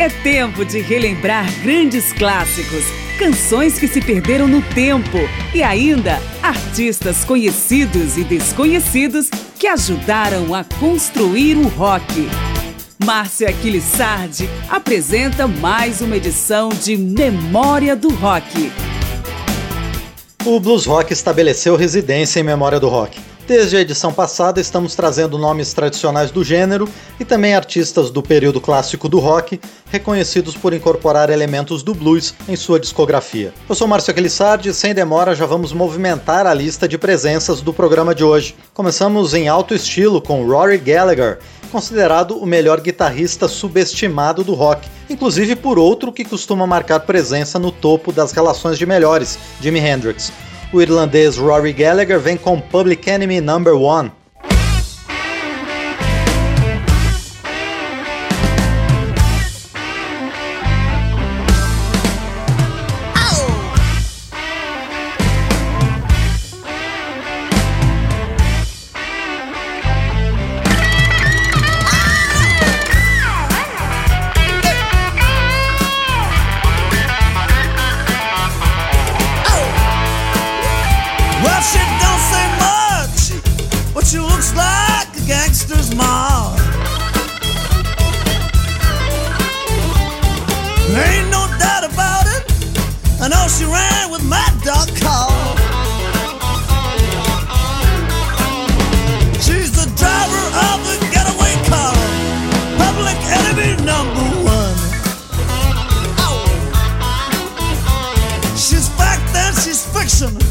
É tempo de relembrar grandes clássicos, canções que se perderam no tempo e ainda artistas conhecidos e desconhecidos que ajudaram a construir o rock. Márcia Aquilissardi apresenta mais uma edição de Memória do Rock. O blues rock estabeleceu residência em Memória do Rock. Desde a edição passada, estamos trazendo nomes tradicionais do gênero e também artistas do período clássico do rock, reconhecidos por incorporar elementos do blues em sua discografia. Eu sou Márcio Aquilissardi e sem demora já vamos movimentar a lista de presenças do programa de hoje. Começamos em alto estilo com Rory Gallagher, considerado o melhor guitarrista subestimado do rock, inclusive por outro que costuma marcar presença no topo das relações de melhores, Jimi Hendrix. O irlandês Rory Gallagher vem com Public Enemy Number 1, olacaksın.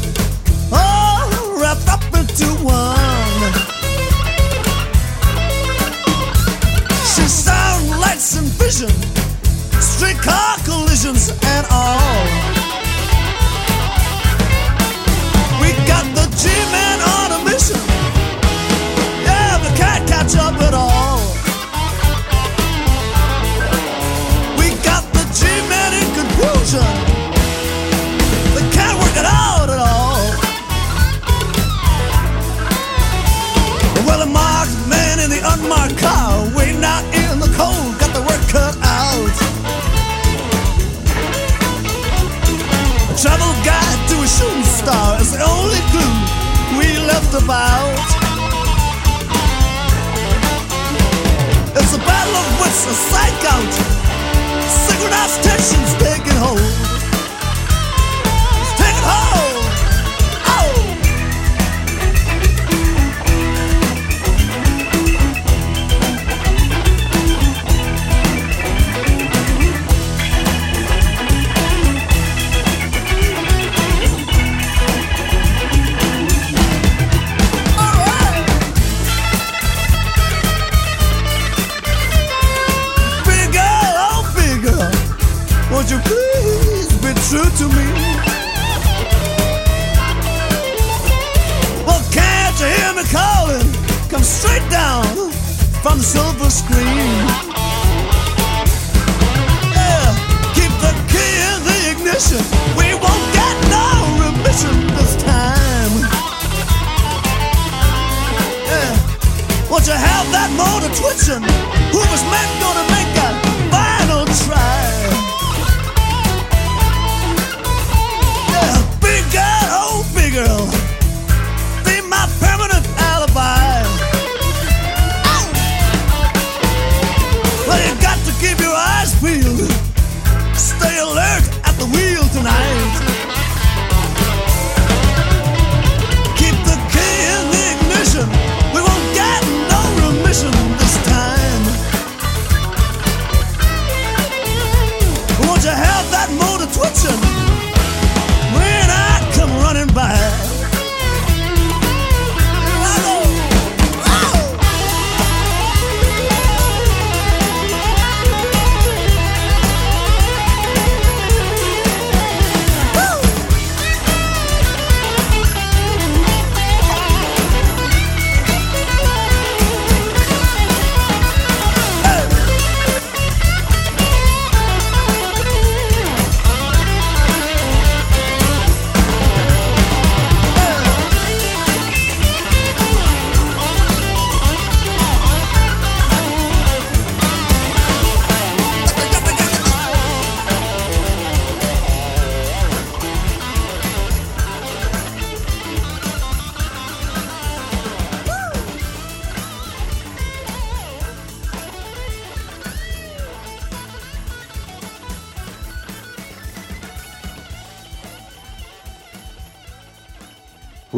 to have that motor twitching. Who was gonna make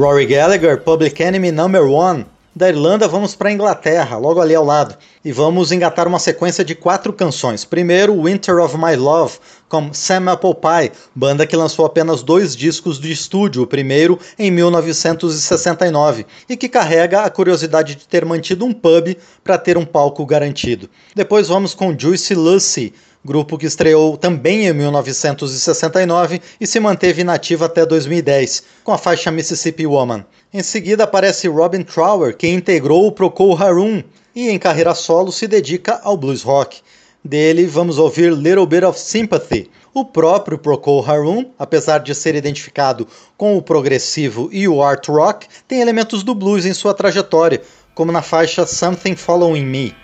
Rory Gallagher, Public Enemy Number One. Da Irlanda, vamos para a Inglaterra, logo ali ao lado, e vamos engatar uma sequência de quatro canções. Primeiro, Winter of My Love, com Sam Apple Pie, banda que lançou apenas dois discos de estúdio, o primeiro em 1969, e que carrega a curiosidade de ter mantido um pub para ter um palco garantido. Depois vamos com Juicy Lucy, grupo que estreou também em 1969 e se manteve inativo até 2010, com a faixa Mississippi Woman. Em seguida aparece Robin Trower, que integrou o Procol Harum e em carreira solo se dedica ao blues rock. Dele vamos ouvir Little Bit of Sympathy. O próprio Procol Harum, apesar de ser identificado com o progressivo e o art rock, tem elementos do blues em sua trajetória, como na faixa Something Following Me.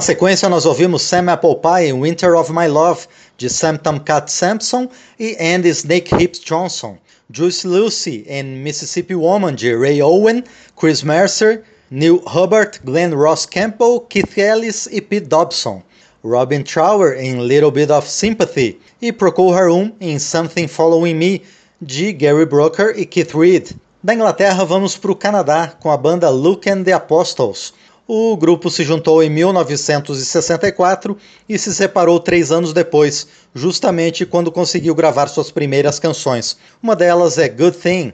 Na sequência, nós ouvimos Sam Apple Pie em Winter of My Love, de Sam Tomcat Sampson e Andy Snake Hips Johnson. Juice Lucy em Mississippi Woman, de Ray Owen, Chris Mercer, Neil Hubbard, Glenn Ross Campbell, Keith Ellis e Pete Dobson. Robin Trower em Little Bit of Sympathy e Procol Harum em Something Following Me, de Gary Brooker e Keith Reed. Da Inglaterra, vamos para o Canadá com a banda Luke and the Apostles. O grupo se juntou em 1964 e se separou três anos depois, justamente quando conseguiu gravar suas primeiras canções. Uma delas é Good Thing.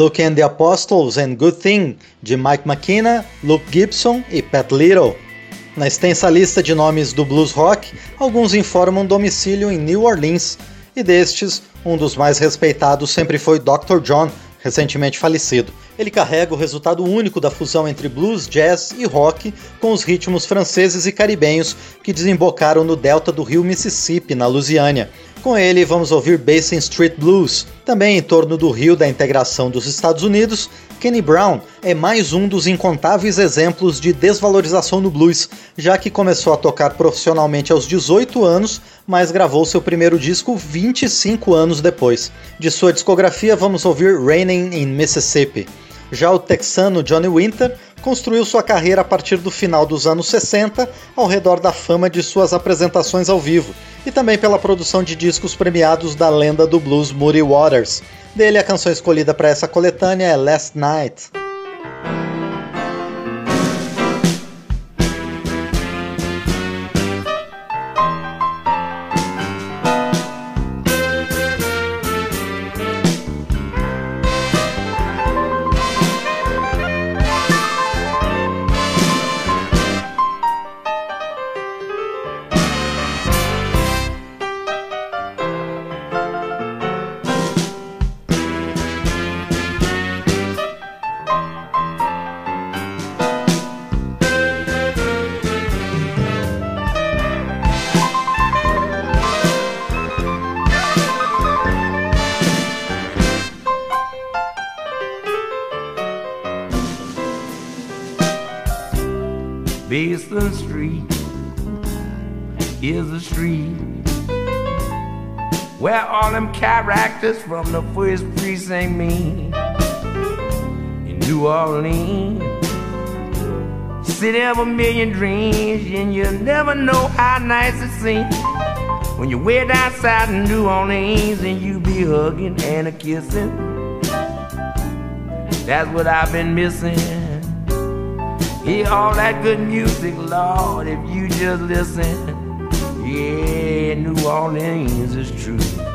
Luke and the Apostles and Good Thing, de Mike McKenna, Luke Gibson e Pat Little. Na extensa lista de nomes do blues rock, alguns informam domicílio em New Orleans, e destes, um dos mais respeitados sempre foi Dr. John, recentemente falecido. Ele carrega o resultado único da fusão entre blues, jazz e rock com os ritmos franceses e caribenhos que desembocaram no delta do rio Mississippi, na Louisiana. Com ele, vamos ouvir Basin Street Blues. Também em torno do rio da integração dos Estados Unidos, Kenny Brown é mais um dos incontáveis exemplos de desvalorização no blues, já que começou a tocar profissionalmente aos 18 anos, mas gravou seu primeiro disco 25 anos depois. De sua discografia, vamos ouvir Raining in Mississippi. Já o texano Johnny Winter construiu sua carreira a partir do final dos anos 60 ao redor da fama de suas apresentações ao vivo e também pela produção de discos premiados da lenda do blues Moody Waters. Dele, a canção escolhida para essa coletânea é Last Night. Where all them characters from the first precinct meet in New Orleans. City of a million dreams, and you never know how nice it seems when you're way down south in New Orleans and you be hugging and a kissing. That's what I've been missing. Hear all that good music, Lord, if you just listen. Yeah, New Orleans is true.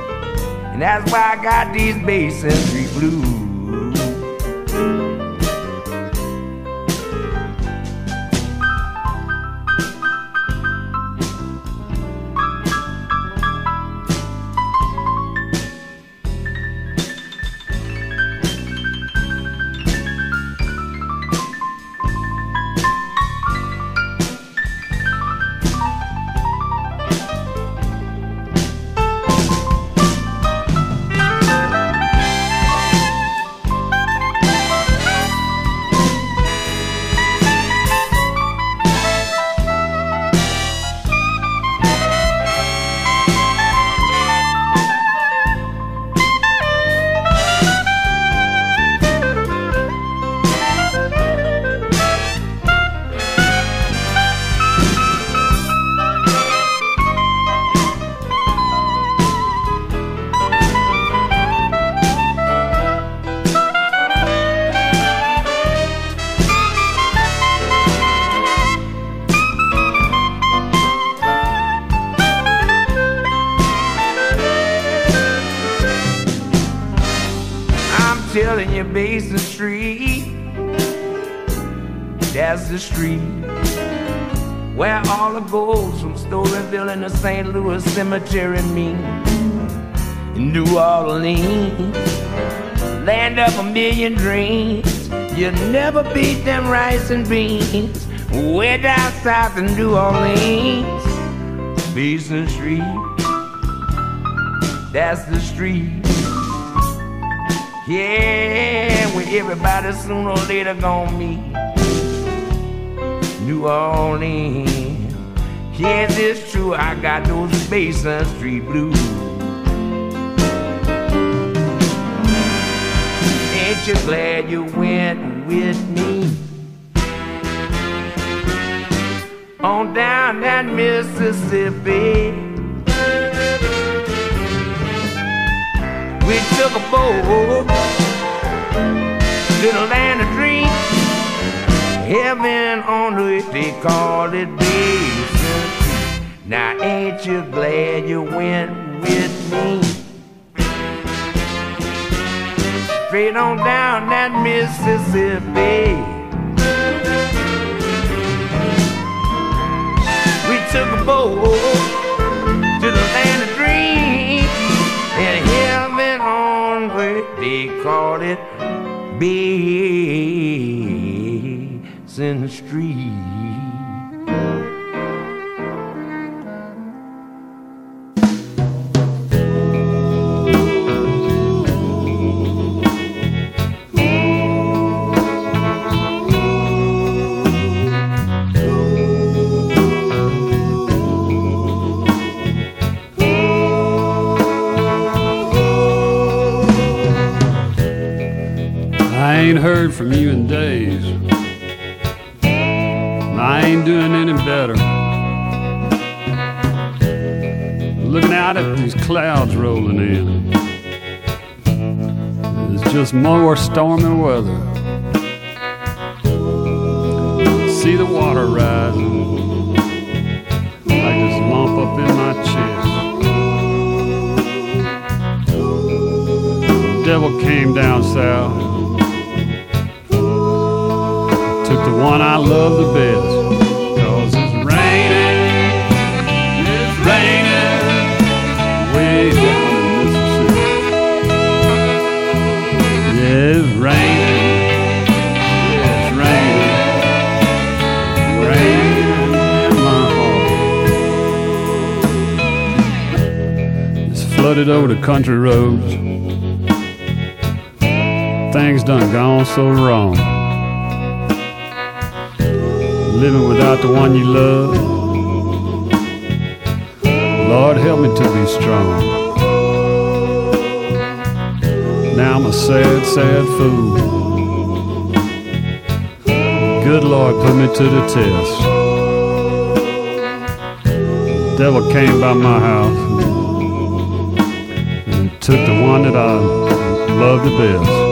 And that's why I got these Basin Street blues. The street where all the gold from Storyville and the St. Louis Cemetery meet. In New Orleans, land of a million dreams. You never beat them rice and beans. Way down south in New Orleans, Basin Street. That's the street. Yeah, where everybody sooner or later gonna meet. New Orleans. Yes, it's true, I got those Basin Street blues. Ain't you glad you went with me? On down that Mississippi. We took a boat to the land of dreams. Heaven on earth, they call it Basin Now ain't you glad you went with me? straight on down that Mississippi. We took a boat to the land of dreams and heaven on earth, they called it Basin Street. More stormy weather. See the water rising like this lump up in my chest. devil came down south took the one I love the best. Flooded over the country roads. Things done gone so wrong living without the one you love. Lord, help me to be strong. Now I'm a sad, sad fool. Good Lord, put me to the test. Devil came by my house took the one that I love the best.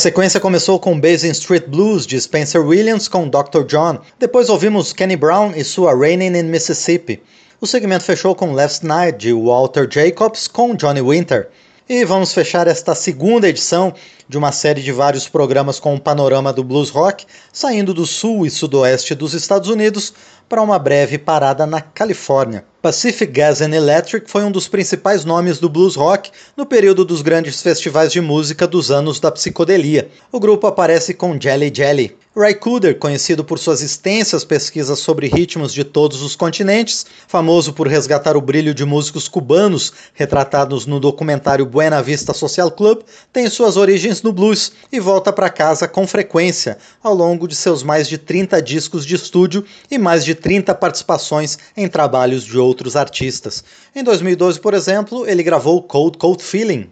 Sequência começou com Basin Street Blues de Spencer Williams com Dr. John. Depois ouvimos Kenny Brown e sua Raining in Mississippi. O segmento fechou com Last Night de Walter Jacobs com Johnny Winter. E vamos fechar esta segunda edição de uma série de vários programas com o um panorama do blues rock, saindo do sul e sudoeste dos Estados Unidos para uma breve parada na Califórnia. Pacific Gas and Electric foi um dos principais nomes do blues rock no período dos grandes festivais de música dos anos da psicodelia. O grupo aparece com Jelly Jelly. Ray Cooder, conhecido por suas extensas pesquisas sobre ritmos de todos os continentes, famoso por resgatar o brilho de músicos cubanos retratados no documentário Buena Vista Social Club, tem suas origens no blues e volta para casa com frequência ao longo de seus mais de 30 discos de estúdio e mais de 30 participações em trabalhos de outros artistas. Em 2012, por exemplo, ele gravou Cold Cold Feeling.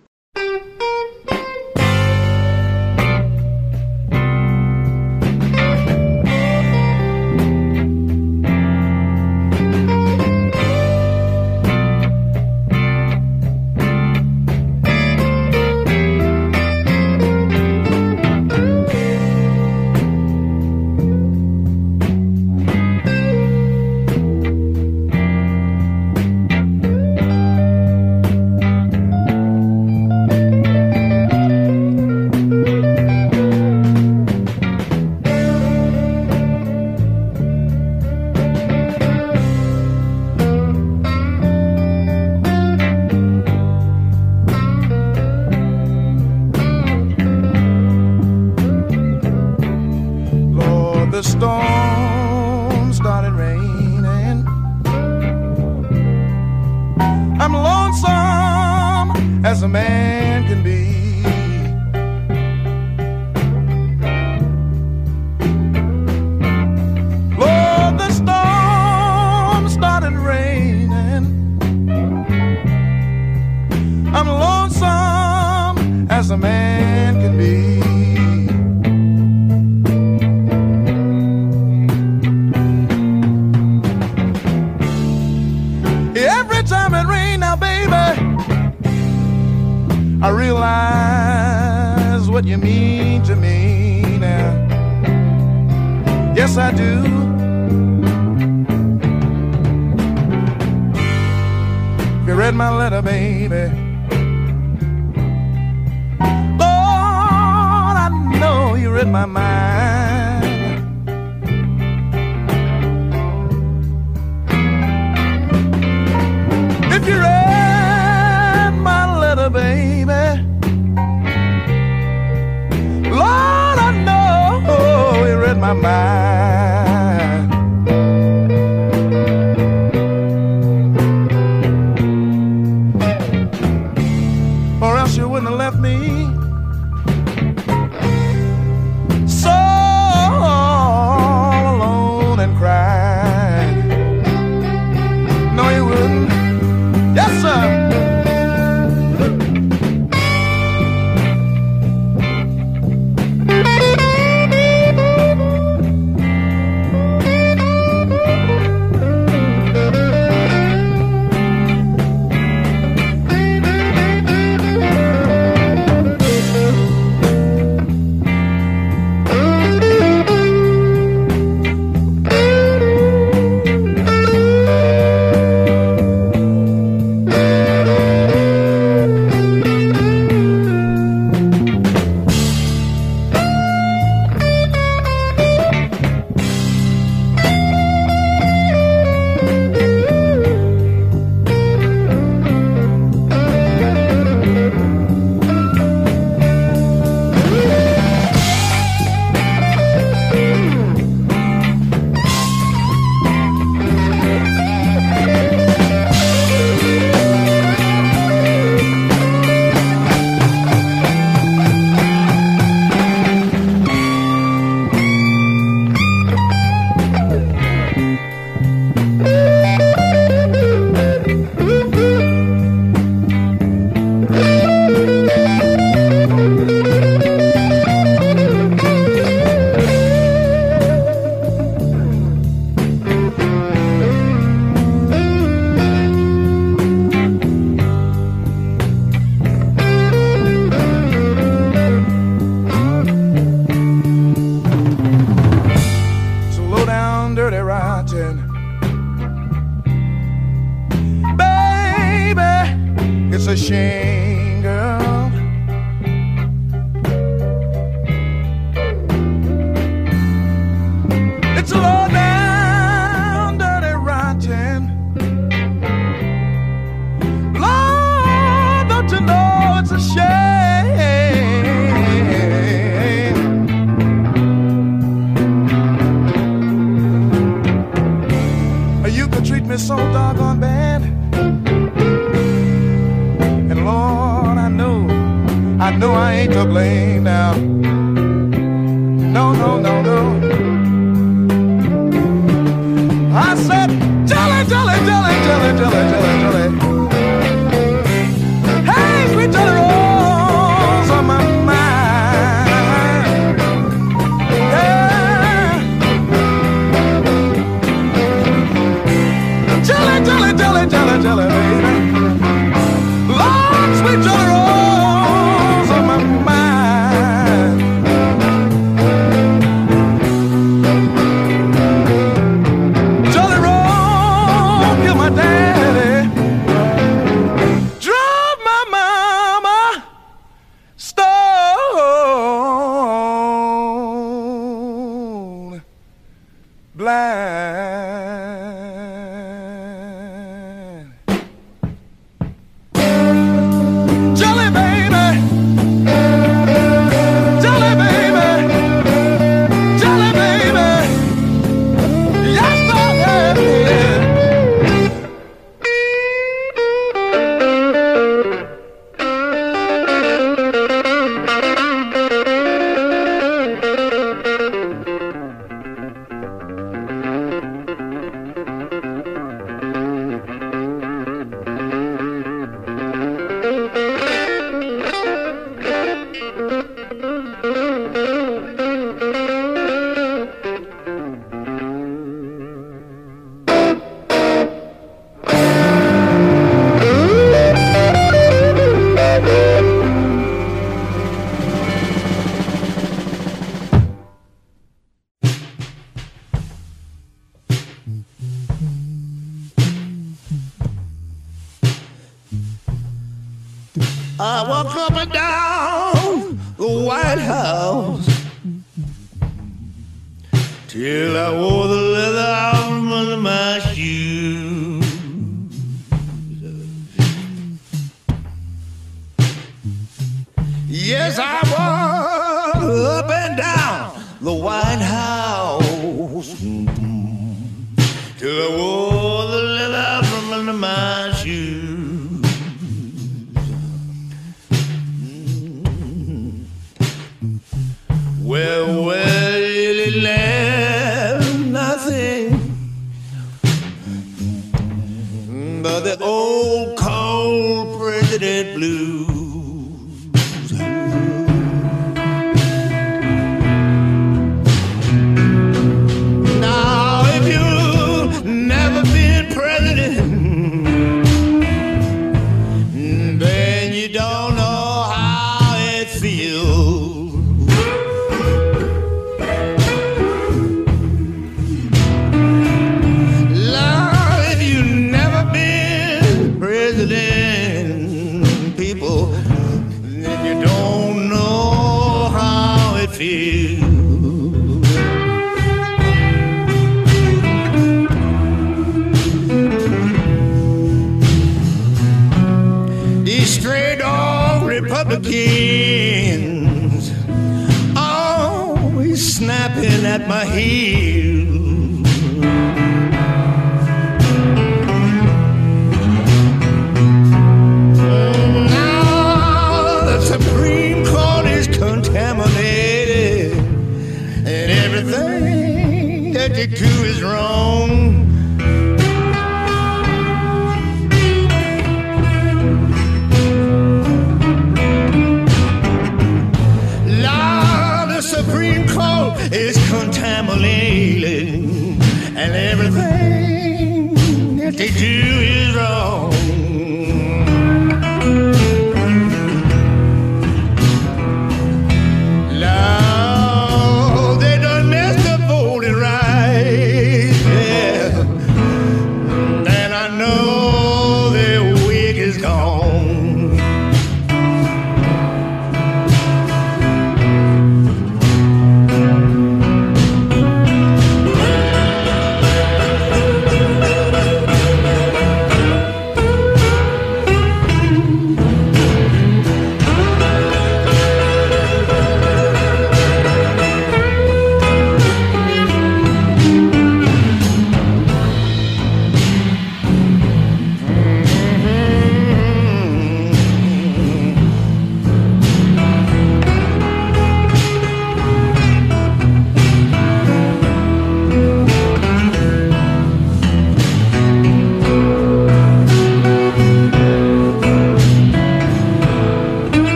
My mind.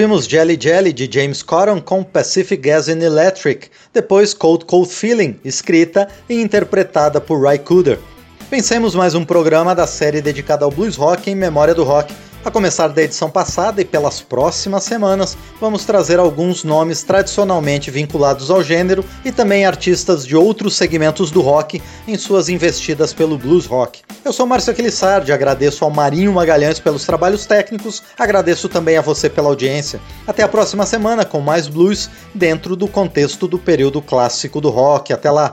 Ouvimos Jelly Jelly de James Cotton com Pacific Gas and Electric, depois Cold Cold Feeling, escrita e interpretada por Ry Cooder. Vencemos mais um programa da série dedicada ao blues rock em memória do rock. A começar da edição passada e pelas próximas semanas, vamos trazer alguns nomes tradicionalmente vinculados ao gênero e também artistas de outros segmentos do rock em suas investidas pelo blues rock. Eu sou Márcio Aquilissardi, agradeço ao Marinho Magalhães pelos trabalhos técnicos, agradeço também a você pela audiência. Até a próxima semana com mais blues dentro do contexto do período clássico do rock. Até lá!